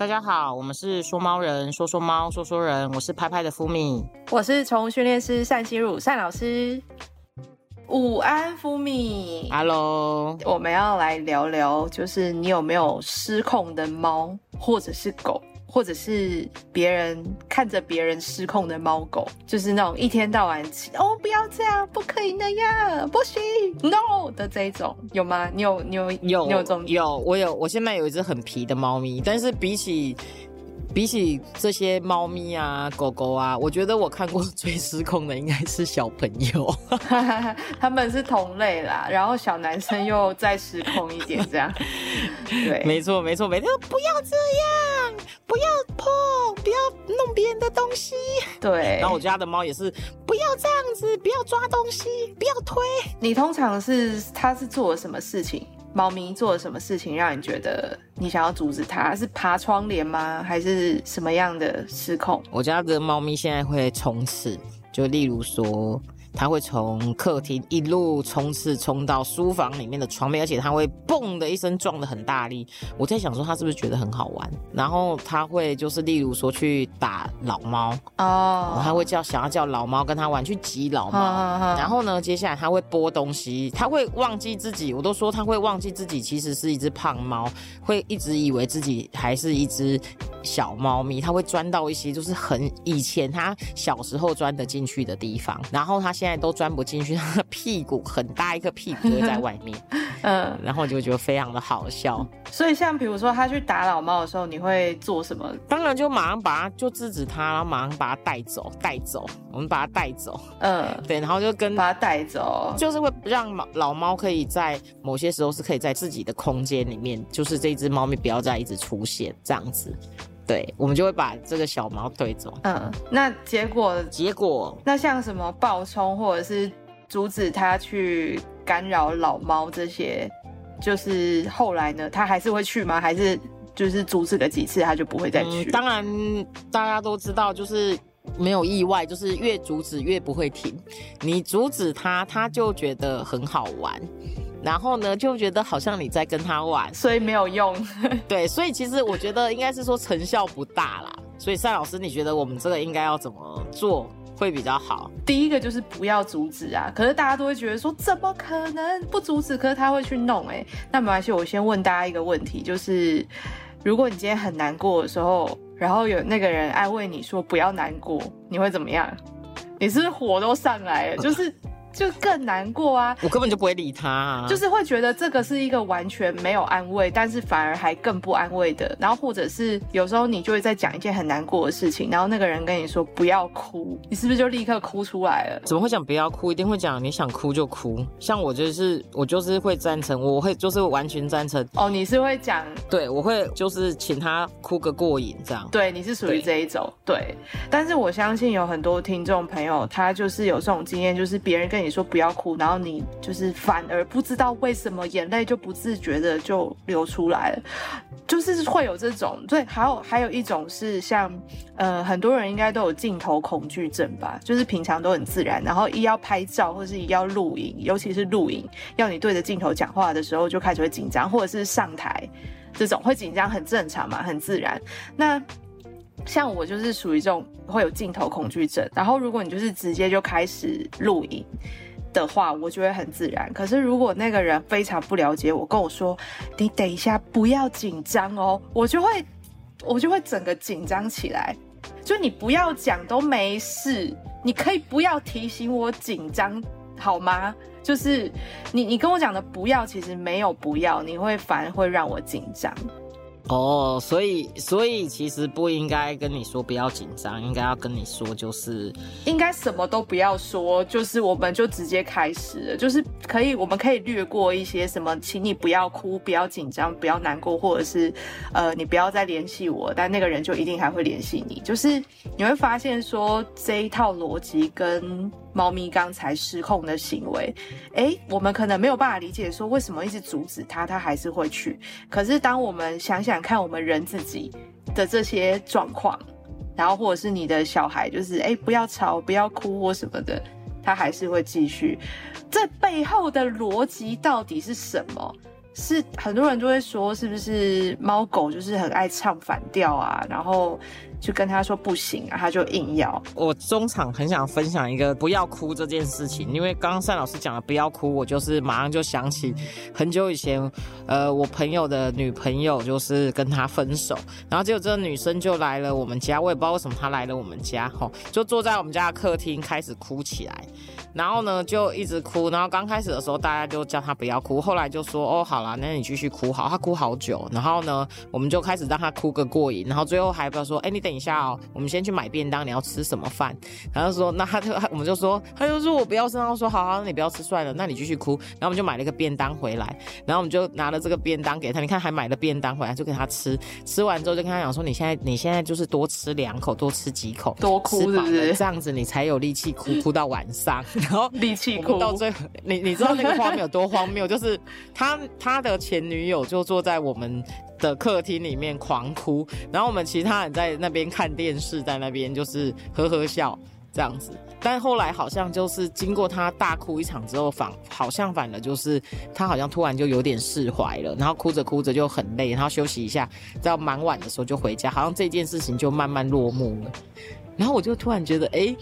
大家好，我们是说猫人，说说猫，说说人，我是拍拍的福米，我是宠物训练师单心如单老师。午安，福米。Hello，我们要来聊聊，就是你有没有失控的猫，或者是狗，或者是别人看着别人失控的猫狗，就是那种一天到晚哦不要这样，不可以那样，不行，no 的这一种，有吗？你有你有有你有这种有，我有，我现在有一只很皮的猫咪，但是比起比起这些猫咪啊、狗狗啊，我觉得我看过最失控的应该是小朋友。他们是同类啦，然后小男生又再失控一点，这样，对，没错，没错，每天都不要这样，不要碰，不要弄别人的东西。对。然后我家的猫也是，不要这样子，不要抓东西，不要推。你通常是它是做了什么事情？猫咪做了什么事情让你觉得你想要阻止它？是爬窗帘吗？还是什么样的失控？我家的猫咪现在会冲刺，就例如说，它会从客厅一路冲刺冲到书房里面的床边，而且他会嘣的一声撞的很大力。我在想说，他是不是觉得很好玩？然后他会就是例如说去打老猫，哦，他会叫想要叫老猫跟他玩，去挤老猫。然后呢，接下来他会拨东西，他会忘记自己，我都说他会忘记自己其实是一只胖猫，会一直以为自己还是一只小猫咪，它会钻到一些就是很以前它小时候钻得进去的地方，然后它现在都钻不进去，它的屁股很大一个屁股会在外面，嗯，然后就觉得非常的好笑。所以像比如说它去打老猫的时候，你会做什么？当然就马上把它就制止它，然后马上把它带走，带走，我们把它带走，嗯，对，然后就跟把它带走。就是会让老老猫可以在某些时候是可以在自己的空间里面，就是这只猫咪不要再一直出现这样子。对，我们就会把这个小猫推走。嗯，那结果结果那像什么暴冲或者是阻止它去干扰老猫这些，就是后来呢，它还是会去吗？还是就是阻止了几次，它就不会再去？嗯，当然大家都知道，就是没有意外，就是越阻止越不会停。你阻止它，它就觉得很好玩。然后呢，就觉得好像你在跟他玩，所以没有用。对，所以其实我觉得应该是说成效不大啦。所以单老师，你觉得我们这个应该要怎么做会比较好？第一个就是不要阻止啊，可是大家都会觉得说怎么可能不阻止？可是他会去弄哎、那没关系，我先问大家一个问题，就是如果你今天很难过的时候，然后有那个人安慰你说不要难过，你会怎么样？你是不是火都上来了？就是就更难过啊。我根本就不会理他、啊，就是会觉得这个是一个完全没有安慰，但是反而还更不安慰的。然后或者是有时候你就会在讲一件很难过的事情，然后那个人跟你说不要哭，你是不是就立刻哭出来了？怎么会讲不要哭？一定会讲你想哭就哭。像我就是我就是会赞成，我会就是完全赞成。哦，你是会讲，对我会就是请他哭个过瘾这样。对，你是属于这一种，对。但是我相信有很多听众朋友，他就是有这种经验，就是别人跟你说不要哭，然后你就是反而不知道为什么眼泪就不自觉的就流出来了，就是会有这种。对，还有还有一种是像，呃，很多人应该都有镜头恐惧症吧，就是平常都很自然，然后一要拍照或是一要录影，尤其是录影，要你对着镜头讲话的时候就开始会紧张，或者是上台这种会紧张，很正常嘛，很自然。那像我就是属于这种会有镜头恐惧症，然后如果你就是直接就开始录影的话，我就会很自然。可是如果那个人非常不了解我，跟我说你等一下不要紧张哦，我就会我就会整个紧张起来。就你不要讲都没事，你可以不要提醒我紧张好吗？就是你你跟我讲的不要，其实没有不要，你会反而会让我紧张。哦，所以所以其实不应该跟你说不要紧张，应该要跟你说就是应该什么都不要说，就是我们就直接开始了，就是可以，我们可以略过一些什么，请你不要哭，不要紧张，不要难过，或者是呃，你不要再联系我，但那个人就一定还会联系你。就是你会发现说这一套逻辑跟猫咪刚才失控的行为，诶，我们可能没有办法理解说为什么一直阻止它，它还是会去。可是当我们想想看，我们人自己的这些状况。然后或者是你的小孩，就是哎不要吵，不要哭或什么的，他还是会继续。这背后的逻辑到底是什么？是很多人都会说，是不是猫狗就是很爱唱反调啊？然后就跟他说不行啊，他就硬要。我中场很想分享一个不要哭这件事情，因为刚刚单老师讲了不要哭，我就是马上就想起很久以前，呃，我朋友的女朋友就是跟他分手，然后结果这个女生就来了我们家，我也不知道为什么她来了我们家，吼，就坐在我们家的客厅开始哭起来。然后呢，就一直哭。然后刚开始的时候，大家就叫她不要哭。后来就说：“哦，好了，那你继续哭好。”她哭好久。然后呢，我们就开始让她哭个过瘾。然后最后还不要说：“哎，你等一下哦，我们先去买便当，你要吃什么饭？”然后说：“那他就我们就说，他就说我不要吃。”然后说：“好好，那你不要吃算了，那你继续哭。”然后我们就买了一个便当回来。然后我们就拿了这个便当给他，你看还买了便当回来，就给他吃。吃完之后就跟他讲说：“你现在你现在就是多吃两口，多吃几口，多哭是不是？这样子你才有力气哭，哭到晚上。然后力气哭。”到最后，你你知道那个画面有多荒谬？就是他他的前女友就坐在我们的客厅里面狂哭，然后我们其他人在那边看电视，在那边就是呵呵笑这样子。但后来好像就是经过他大哭一场之后，反好像反而就是他好像突然就有点释怀了，然后哭着哭着就很累，然后休息一下，到蛮晚的时候就回家，好像这件事情就慢慢落幕了。然后我就突然觉得，哎。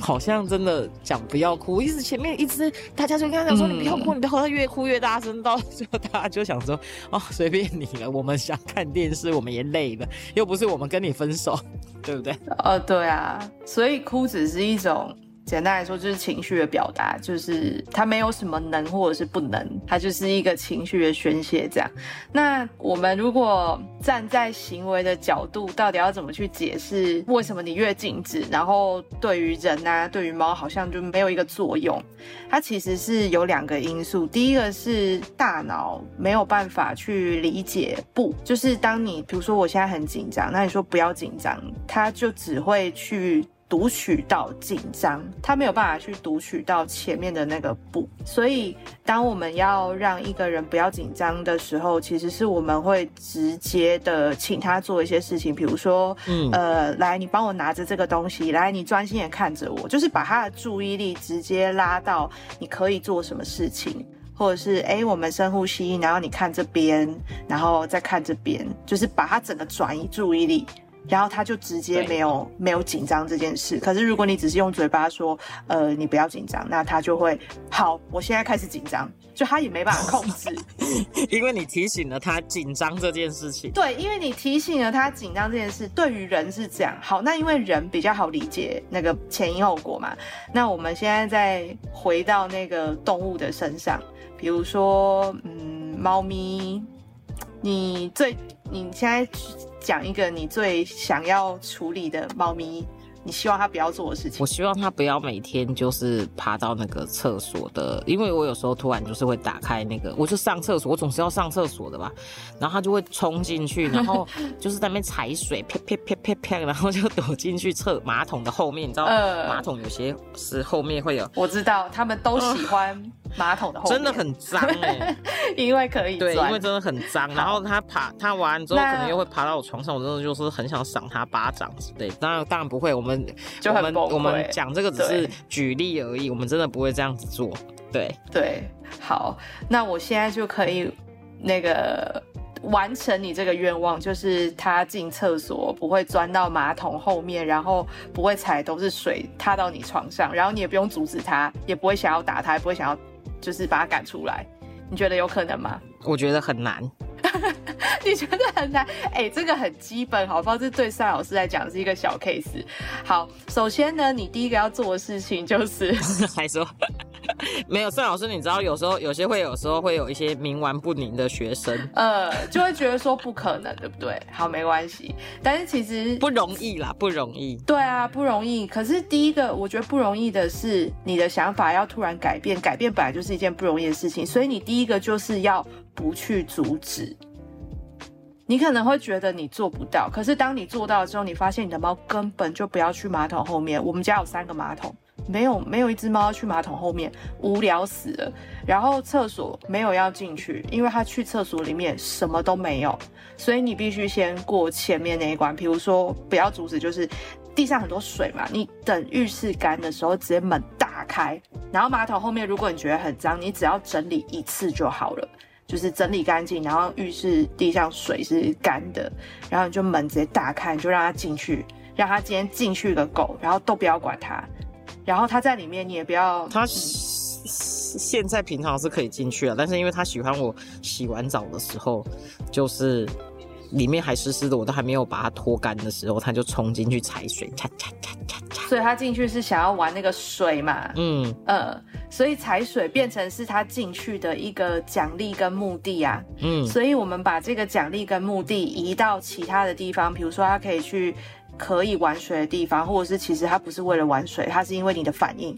好像真的讲不要哭，一直前面一直大家就跟他讲说你不要哭，你不要哭，他越哭越大声，到最后大家就想说哦随便你了，我们想看电视，我们也累了，又不是我们跟你分手，对不对？哦，对啊，所以哭只是一种。简单来说，就是情绪的表达，就是它没有什么能或者是不能，它就是一个情绪的宣泄。这样，那我们如果站在行为的角度，到底要怎么去解释为什么你越禁止，然后对于人啊，对于猫好像就没有一个作用？它其实是有两个因素，第一个是大脑没有办法去理解不，就是当你比如说我现在很紧张，那你说不要紧张，它就只会去。读取到紧张，他没有办法去读取到前面的那个不，所以当我们要让一个人不要紧张的时候，其实是我们会直接的请他做一些事情，比如说，嗯，呃，来，你帮我拿着这个东西，来，你专心的看着我，就是把他的注意力直接拉到你可以做什么事情，或者是，哎，我们深呼吸，然后你看这边，然后再看这边，就是把他整个转移注意力。然后他就直接没有没有紧张这件事。可是如果你只是用嘴巴说，呃，你不要紧张，那他就会好。我现在开始紧张，就他也没办法控制，因为你提醒了他紧张这件事情。对，因为你提醒了他紧张这件事，对于人是这样。好，那因为人比较好理解那个前因后果嘛。那我们现在再回到那个动物的身上，比如说，嗯，猫咪，你最你现在。讲一个你最想要处理的猫咪，你希望它不要做的事情。我希望它不要每天就是爬到那个厕所的，因为我有时候突然就是会打开那个，我就上厕所，我总是要上厕所的吧，然后它就会冲进去，然后 就是在那边踩水，啪啪啪啪啪，然后就躲进去厕马桶的后面，你知道，马桶有些是后面会有，我知道，他们都喜欢。马桶的后真的很脏哎，因为可以对，因为真的很脏。然后他爬，他完之后可能又会爬到我床上，我真的就是很想赏他巴掌之类。当然，当然不会。我们就我们我们讲这个只是举例而已，我们真的不会这样子做。对对，好，那我现在就可以那个完成你这个愿望，就是他进厕所不会钻到马桶后面，然后不会踩都是水踏到你床上，然后你也不用阻止他，也不会想要打他，也不会想要。就是把他赶出来，你觉得有可能吗？我觉得很难。你觉得很难？哎，这个很基本，好，不这对赛老师来讲是一个小 case。好，首先呢，你第一个要做的事情就是，还说 没有赛老师，你知道有时候有些会有时候会有一些冥顽不灵的学生，呃，就会觉得说不可能，对不对？好，没关系，但是其实不容易啦，不容易。对啊，不容易。可是第一个我觉得不容易的是，你的想法要突然改变，改变本来就是一件不容易的事情，所以你第一个就是要。不去阻止，你可能会觉得你做不到，可是当你做到之后，你发现你的猫根本就不要去马桶后面。我们家有三个马桶，没有没有一只猫要去马桶后面，无聊死了。然后厕所没有要进去，因为它去厕所里面什么都没有，所以你必须先过前面那一关。比如说不要阻止，就是地上很多水嘛，你等浴室干的时候直接门打开，然后马桶后面如果你觉得很脏，你只要整理一次就好了。就是整理干净，然后浴室地上水是干的，然后你就门直接打开，你就让他进去，让他今天进去个狗，然后都不要管它，然后他在里面你也不要他。现在平常是可以进去了，但是因为他喜欢我洗完澡的时候，就是里面还湿湿的，我都还没有把它拖干的时候，他就冲进去踩水。所以他进去是想要玩那个水嘛？嗯呃，所以踩水变成是他进去的一个奖励跟目的啊。嗯，所以我们把这个奖励跟目的移到其他的地方，比如说他可以去可以玩水的地方，或者是其实他不是为了玩水，他是因为你的反应。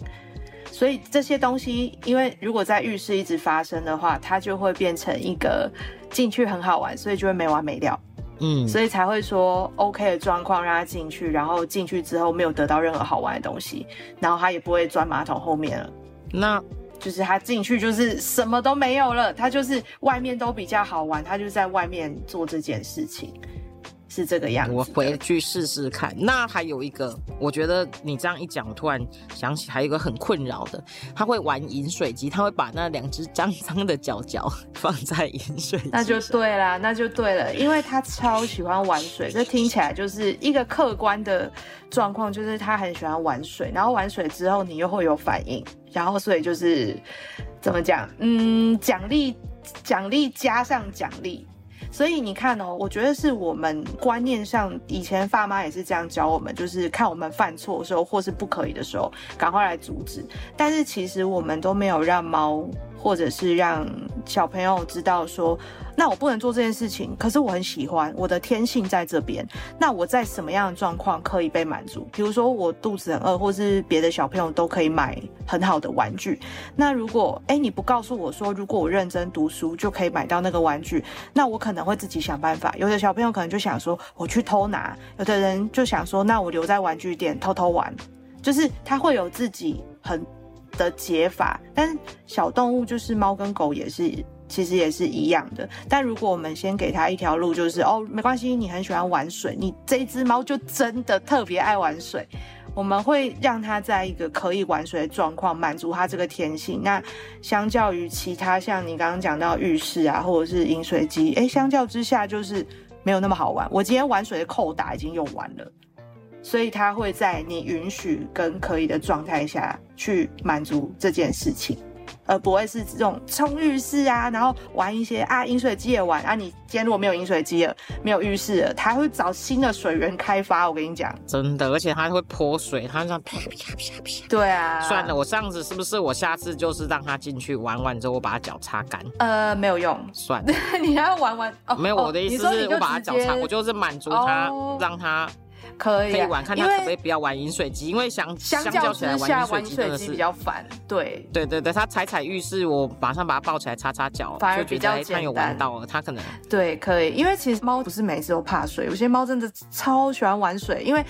所以这些东西，因为如果在浴室一直发生的话，它就会变成一个进去很好玩，所以就会没完没了。嗯，所以才会说 OK 的状况让他进去，然后进去之后没有得到任何好玩的东西，然后他也不会钻马桶后面了。那就是他进去就是什么都没有了，他就是外面都比较好玩，他就在外面做这件事情。是这个样子，我回去试试看。那还有一个，我觉得你这样一讲，我突然想起还有一个很困扰的，他会玩饮水机，他会把那两只脏脏的脚脚 放在饮水机，那就对啦，那就对了，因为他超喜欢玩水，这听起来就是一个客观的状况，就是他很喜欢玩水，然后玩水之后你又会有反应，然后所以就是怎么讲，嗯，奖励奖励加上奖励。所以你看哦，我觉得是我们观念上，以前爸妈也是这样教我们，就是看我们犯错的时候或是不可以的时候，赶快来阻止。但是其实我们都没有让猫。或者是让小朋友知道说，那我不能做这件事情，可是我很喜欢，我的天性在这边。那我在什么样的状况可以被满足？比如说我肚子很饿，或是别的小朋友都可以买很好的玩具。那如果哎你不告诉我说，如果我认真读书就可以买到那个玩具，那我可能会自己想办法。有的小朋友可能就想说我去偷拿，有的人就想说那我留在玩具店偷偷玩，就是他会有自己很。的解法，但小动物就是猫跟狗也是，其实也是一样的。但如果我们先给它一条路，就是哦，没关系，你很喜欢玩水，你这只猫就真的特别爱玩水，我们会让它在一个可以玩水的状况，满足它这个天性。那相较于其他像你刚刚讲到浴室啊，或者是饮水机，哎，相较之下就是没有那么好玩。我今天玩水的扣打已经用完了。所以它会在你允许跟可以的状态下去满足这件事情，而不会是这种冲浴室啊，然后玩一些啊饮水机也玩啊。你今天如果没有饮水机了，没有浴室了，他会找新的水源开发。我跟你讲，真的，而且他会泼水，他这样啪啪啪啪。对啊，算了，我这样子是不是我下次就是让他进去玩完之后，我把他脚擦干？呃，没有用，算了，你要玩完。没有，我的意思是我把他脚擦，我就是满足他，让他。可以可以玩，看他可不可以不要玩饮水机，因为相相较起来玩饮水机比较烦。对对对对，他踩踩浴室，我马上把他抱起来擦擦脚，反而比较他有玩到了，他可能对可以，因为其实猫不是每次都怕水，有些猫真的超喜欢玩水，因为。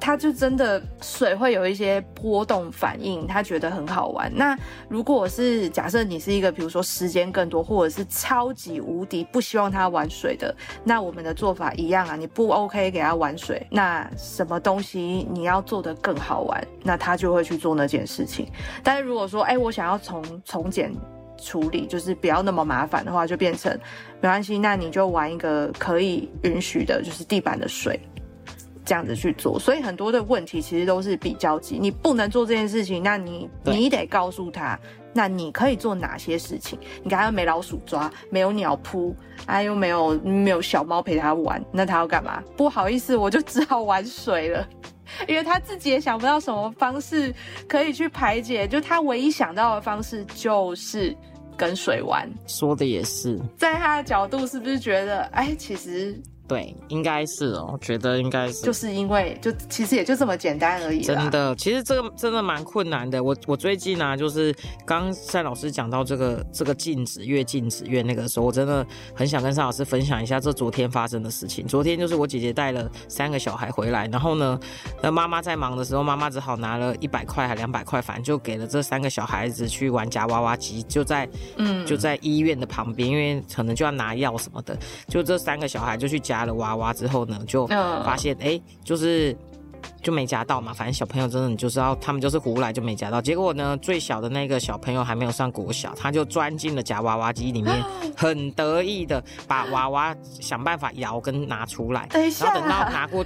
他就真的水会有一些波动反应，他觉得很好玩。那如果是假设你是一个，比如说时间更多，或者是超级无敌不希望他玩水的，那我们的做法一样啊，你不 OK 给他玩水，那什么东西你要做的更好玩，那他就会去做那件事情。但是如果说，哎，我想要从从简处理，就是不要那么麻烦的话，就变成没关系，那你就玩一个可以允许的，就是地板的水。这样子去做，所以很多的问题其实都是比较级。你不能做这件事情，那你你得告诉他，那你可以做哪些事情？你看他没老鼠抓，没有鸟扑，哎又没有没有小猫陪他玩，那他要干嘛？不好意思，我就只好玩水了，因为他自己也想不到什么方式可以去排解，就他唯一想到的方式就是跟水玩。说的也是，在他的角度，是不是觉得，哎，其实。对，应该是哦，我觉得应该是，就是因为就其实也就这么简单而已。真的，其实这个真的蛮困难的。我我最近呢，就是刚赛老师讲到这个这个禁止越禁止越那个时候，我真的很想跟赛老师分享一下这昨天发生的事情。昨天就是我姐姐带了三个小孩回来，然后呢，那妈妈在忙的时候，妈妈只好拿了一百块还两百块，反正就给了这三个小孩子去玩夹娃娃机，就在嗯就在医院的旁边，因为可能就要拿药什么的，就这三个小孩就去夹。加了娃娃之后呢，就发现哎，就是就没夹到嘛，反正小朋友真的你就知道他们就是胡来就没夹到。结果呢，最小的那个小朋友还没有上国小，他就钻进了夹娃娃机里面，很得意的把娃娃想办法摇跟拿出来。等一下，然后等到拿过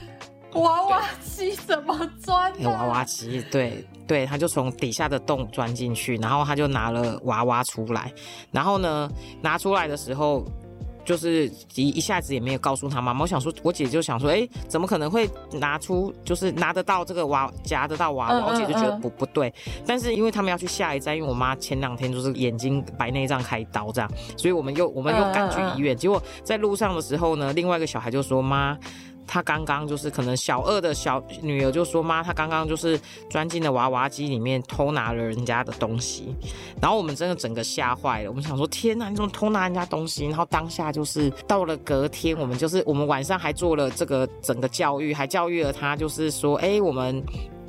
娃娃机怎么钻？娃娃机，对对，他就从底下的洞钻进去，然后他就拿了娃娃出来，然后呢，拿出来的时候。就是一一下子也没有告诉他妈妈，我想说，我姐就想说，哎，怎么可能会拿出，就是拿得到这个娃，夹得到娃娃？我姐就觉得不不对。但是因为他们要去下一站，因为我妈前两天就是眼睛白内障开刀这样，所以我们又我们又赶去医院。结果在路上的时候呢，另外一个小孩就说妈。他刚刚就是可能小二的小女儿就说妈，他刚刚就是钻进了娃娃机里面偷拿了人家的东西，然后我们真的整个吓坏了。我们想说天哪，你怎么偷拿人家东西？然后当下就是到了隔天，我们就是我们晚上还做了这个整个教育，还教育了他，就是说哎，我们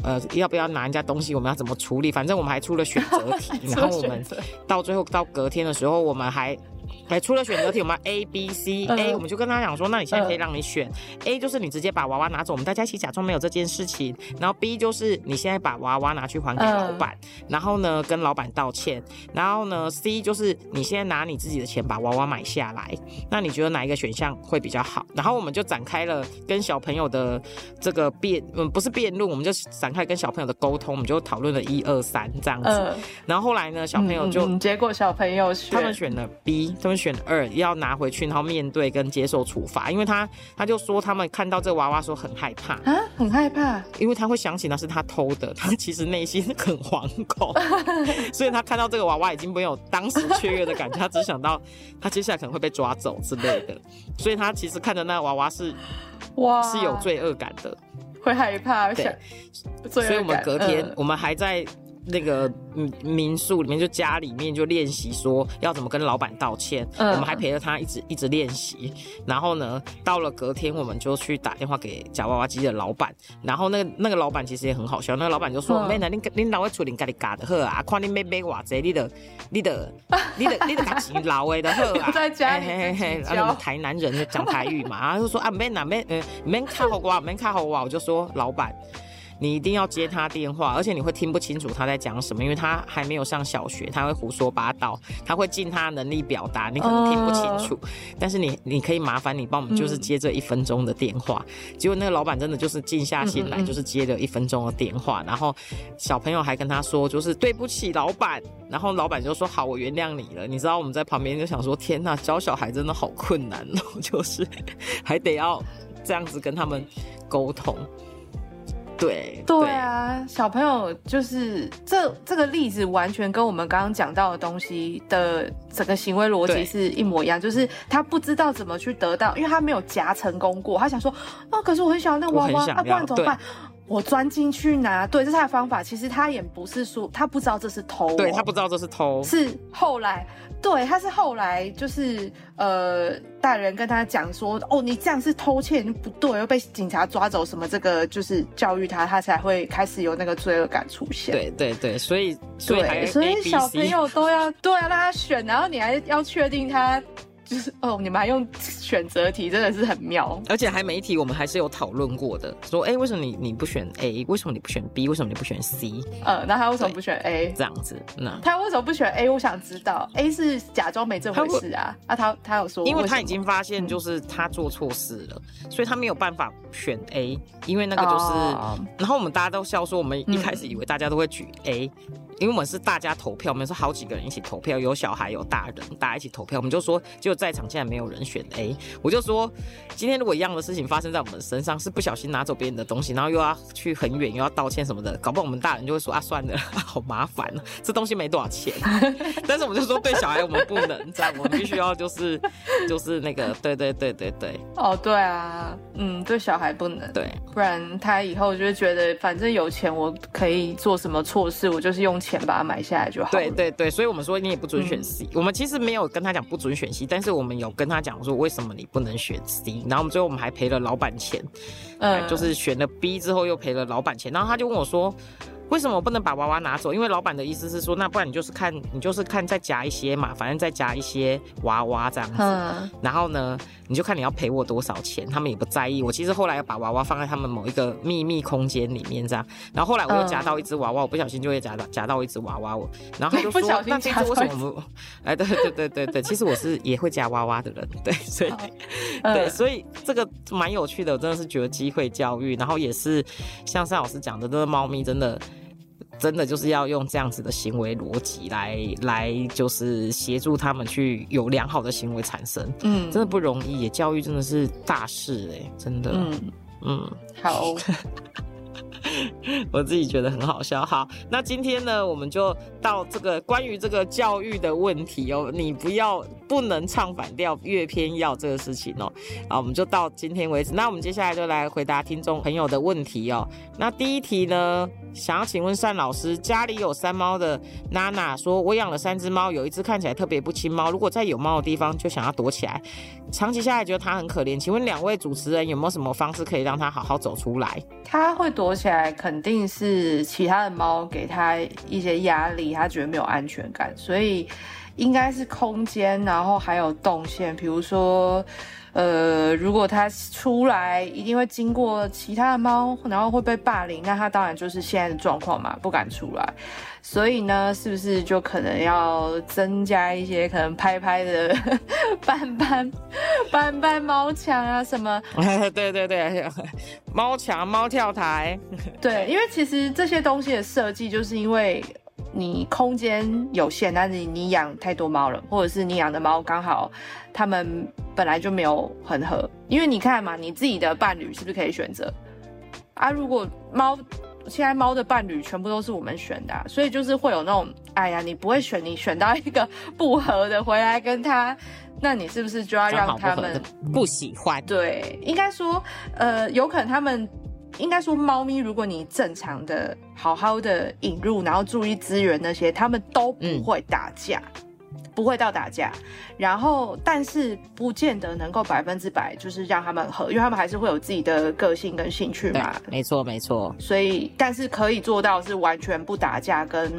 呃要不要拿人家东西？我们要怎么处理？反正我们还出了选择题，然后我们到最后到隔天的时候，我们还。哎，出了选择题，我们 A、B、C、A，我们就跟他讲说，那你现在可以让你选 A，就是你直接把娃娃拿走，我们大家一起假装没有这件事情。然后 B 就是你现在把娃娃拿去还给老板，然后呢跟老板道歉。然后呢 C 就是你现在拿你自己的钱把娃娃买下来。那你觉得哪一个选项会比较好？然后我们就展开了跟小朋友的这个辩，嗯，不是辩论，我们就展开跟小朋友的沟通，我们就讨论了一二三这样子。然后后来呢，小朋友就结果小朋友选，他们选了 B，他们。选二要拿回去，然后面对跟接受处罚，因为他他就说他们看到这个娃娃说很害怕啊，很害怕，因为他会想起那是他偷的，他其实内心很惶恐，所以他看到这个娃娃已经没有当时雀跃的感觉，他只想到他接下来可能会被抓走之类的，所以他其实看着那个娃娃是哇是有罪恶感的，会害怕，对，所以我们隔天我们还在。那个民民宿里面就家里面就练习说要怎么跟老板道歉，我们还陪着他一直一直练习。然后呢，到了隔天我们就去打电话给假娃娃机的老板，然后那个那个老板其实也很好笑，那个老板就说：“妹呢，你你老会处理家里家的好啊，看你妹妹话这，你的你的你的 你的感情老的的好啊。”在家里台南人就讲台语嘛，然后就说啊妹呐妹嗯妹看好我，妹看好我，我就说老板。你一定要接他电话，而且你会听不清楚他在讲什么，因为他还没有上小学，他会胡说八道，他会尽他能力表达，你可能听不清楚。但是你你可以麻烦你帮我们就是接这一分钟的电话。结果那个老板真的就是静下心来，就是接了一分钟的电话，然后小朋友还跟他说就是对不起老板，然后老板就说好，我原谅你了。你知道我们在旁边就想说天呐，教小孩真的好困难哦，就是还得要这样子跟他们沟通。对对啊，小朋友就是这这个例子，完全跟我们刚刚讲到的东西的整个行为逻辑是一模一样，就是他不知道怎么去得到，因为他没有夹成功过，他想说啊，可是我很想要那娃娃，啊，不然怎么办？我钻进去拿，对，这是他的方法。其实他也不是说他不知道这是偷，对他不知道这是偷，是后来。对，他是后来就是呃，大人跟他讲说，哦，你这样是偷窃，不对，又被警察抓走，什么这个就是教育他，他才会开始有那个罪恶感出现。对对对，所以对，所以小朋友都要都要让他选，然后你还要确定他。就 是哦，你们还用选择题，真的是很妙。而且还没题，我们还是有讨论过的。说，哎，为什么你你不选 A？为什么你不选 B？为什么你不选 C？呃，那他为什么不选 A？这样子，那他为什么不选 A？我想知道，A 是假装没这回事啊。啊，他他有说，因为他已经发现就是他做错事了，所以他没有办法选 A，因为那个就是。然后我们大家都笑说，我们一开始以为大家都会举 A。因为我们是大家投票，我们是好几个人一起投票，有小孩有大人，大家一起投票。我们就说，就在场竟然没有人选 A，我就说，今天如果一样的事情发生在我们身上，是不小心拿走别人的东西，然后又要去很远，又要道歉什么的，搞不好我们大人就会说啊，算了，好麻烦啊，这东西没多少钱。但是我们就说，对小孩我们不能这样，我们必须要就是就是那个，对对对对对。哦，对啊，嗯，对小孩不能，对，不然他以后就会觉得，反正有钱我可以做什么错事，我就是用。钱把它买下来就好。对对对，所以我们说你也不准选 C。我们其实没有跟他讲不准选 C，但是我们有跟他讲说为什么你不能选 C。然后我们最后我们还赔了老板钱，嗯，就是选了 B 之后又赔了老板钱。然后他就问我说：“为什么我不能把娃娃拿走？因为老板的意思是说，那不然你就是看你就是看再夹一些嘛，反正再夹一些娃娃这样子。然后呢，你就看你要赔我多少钱，他们也不在意。我其实后来要把娃娃放在他们某一个秘密空间里面这样。然后后来我又夹到一只娃娃，我不小心就会夹到夹到一只娃娃。我然后他就说，那这只为什么不？哎，对对对对对，其实我是也会夹娃娃的人，对，所以对，所以这个蛮有趣的，我真的是觉得机会教育，然后也是像单老师讲的，这个猫咪真的。真的就是要用这样子的行为逻辑来来，就是协助他们去有良好的行为产生。嗯，真的不容易，教育真的是大事哎，真的。嗯嗯，好。我自己觉得很好笑。好，那今天呢，我们就到这个关于这个教育的问题哦，你不要不能唱反调，越偏要这个事情哦。好，我们就到今天为止。那我们接下来就来回答听众朋友的问题哦。那第一题呢，想要请问单老师，家里有三猫的娜娜说，我养了三只猫，有一只看起来特别不亲猫，如果在有猫的地方就想要躲起来，长期下来觉得它很可怜。请问两位主持人有没有什么方式可以让它好好走出来？它会躲起来。肯定是其他的猫给他一些压力，他觉得没有安全感，所以应该是空间，然后还有动线，比如说。呃，如果他出来，一定会经过其他的猫，然后会被霸凌，那他当然就是现在的状况嘛，不敢出来。所以呢，是不是就可能要增加一些可能拍拍的 斑斑斑斑猫墙啊什么？对对对，猫墙、猫跳台。对，因为其实这些东西的设计，就是因为。你空间有限，但是你养太多猫了，或者是你养的猫刚好它们本来就没有很合，因为你看嘛，你自己的伴侣是不是可以选择啊？如果猫现在猫的伴侣全部都是我们选的，所以就是会有那种，哎呀，你不会选，你选到一个不合的回来跟他，那你是不是就要让他们不喜欢？对，应该说，呃，有可能他们。应该说，猫咪如果你正常的、好好的引入，然后注意资源那些，他们都不会打架。不会到打架，然后但是不见得能够百分之百就是让他们和，因为他们还是会有自己的个性跟兴趣嘛。没错没错。所以但是可以做到是完全不打架跟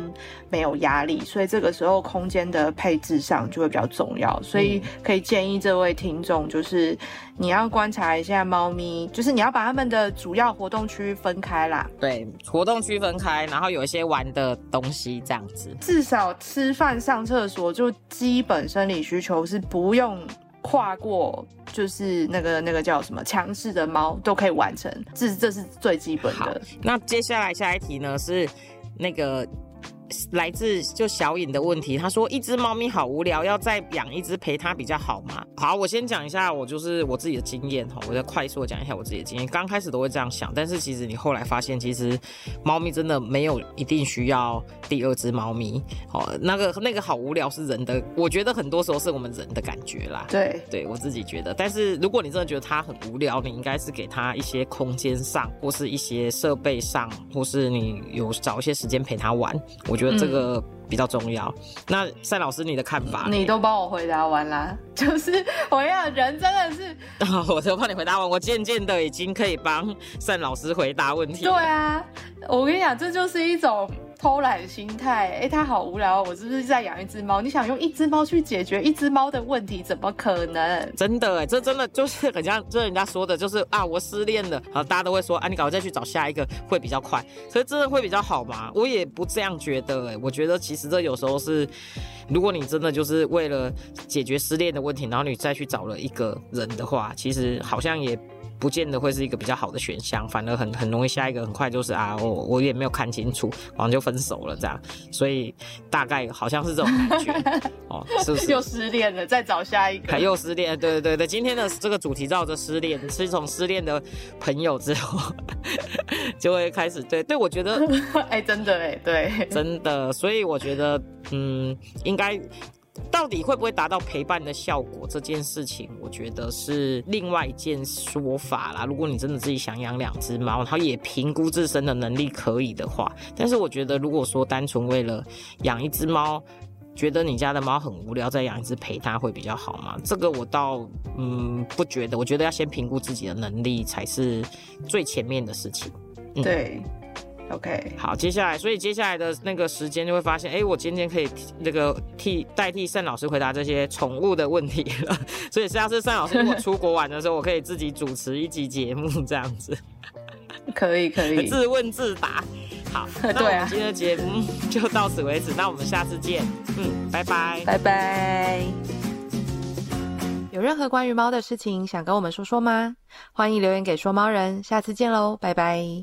没有压力，所以这个时候空间的配置上就会比较重要。所以可以建议这位听众，就是你要观察一下猫咪，就是你要把它们的主要活动区分开啦。对，活动区分开，然后有一些玩的东西这样子。至少吃饭上厕所就。基本生理需求是不用跨过，就是那个那个叫什么强势的猫都可以完成，这这是最基本的。那接下来下一题呢是那个。来自就小颖的问题，他说一只猫咪好无聊，要再养一只陪它比较好吗？好，我先讲一下我就是我自己的经验哈，我再快速的讲一下我自己的经验。刚开始都会这样想，但是其实你后来发现，其实猫咪真的没有一定需要第二只猫咪。哦，那个那个好无聊是人的，我觉得很多时候是我们人的感觉啦。对，对我自己觉得。但是如果你真的觉得它很无聊，你应该是给它一些空间上，或是一些设备上，或是你有找一些时间陪它玩。我觉得这个比较重要。那赛老师，你的看法？你都帮我回答完啦。就是我要人真的是，我都帮你回答完。我渐渐的已经可以帮赛老师回答问题。对啊，我跟你讲，这就是一种。偷懒心态，哎，他好无聊，我是不是在养一只猫？你想用一只猫去解决一只猫的问题，怎么可能？真的，哎，这真的就是很像，这人家说的，就是啊，我失恋了，好，大家都会说，啊，你赶快再去找下一个会比较快，所以真的会比较好吗？我也不这样觉得，哎，我觉得其实这有时候是，如果你真的就是为了解决失恋的问题，然后你再去找了一个人的话，其实好像也。不见得会是一个比较好的选项，反而很很容易下一个很快就是啊，我我也没有看清楚，然后就分手了这样，所以大概好像是这种感觉 哦，是不是？又失恋了，再找下一个，又失恋，对对对对，今天的这个主题照着失恋，是从失恋的朋友之后 就会开始，对对，我觉得，哎，真的哎，对，真的，所以我觉得，嗯，应该。到底会不会达到陪伴的效果？这件事情，我觉得是另外一件说法啦。如果你真的自己想养两只猫，然后也评估自身的能力可以的话，但是我觉得，如果说单纯为了养一只猫，觉得你家的猫很无聊，再养一只陪它会比较好吗？这个我倒嗯不觉得。我觉得要先评估自己的能力才是最前面的事情。嗯对。OK，好，接下来，所以接下来的那个时间就会发现，哎，我今天可以那个替代替盛老师回答这些宠物的问题了。所以下次盛老师如果出国玩的时候，我可以自己主持一集节目这样子。可以，可以，自问自答。好，那我们今天的节目就到此为止。那我们下次见。嗯，拜拜，拜拜。有任何关于猫的事情想跟我们说说吗？欢迎留言给说猫人。下次见喽，拜拜。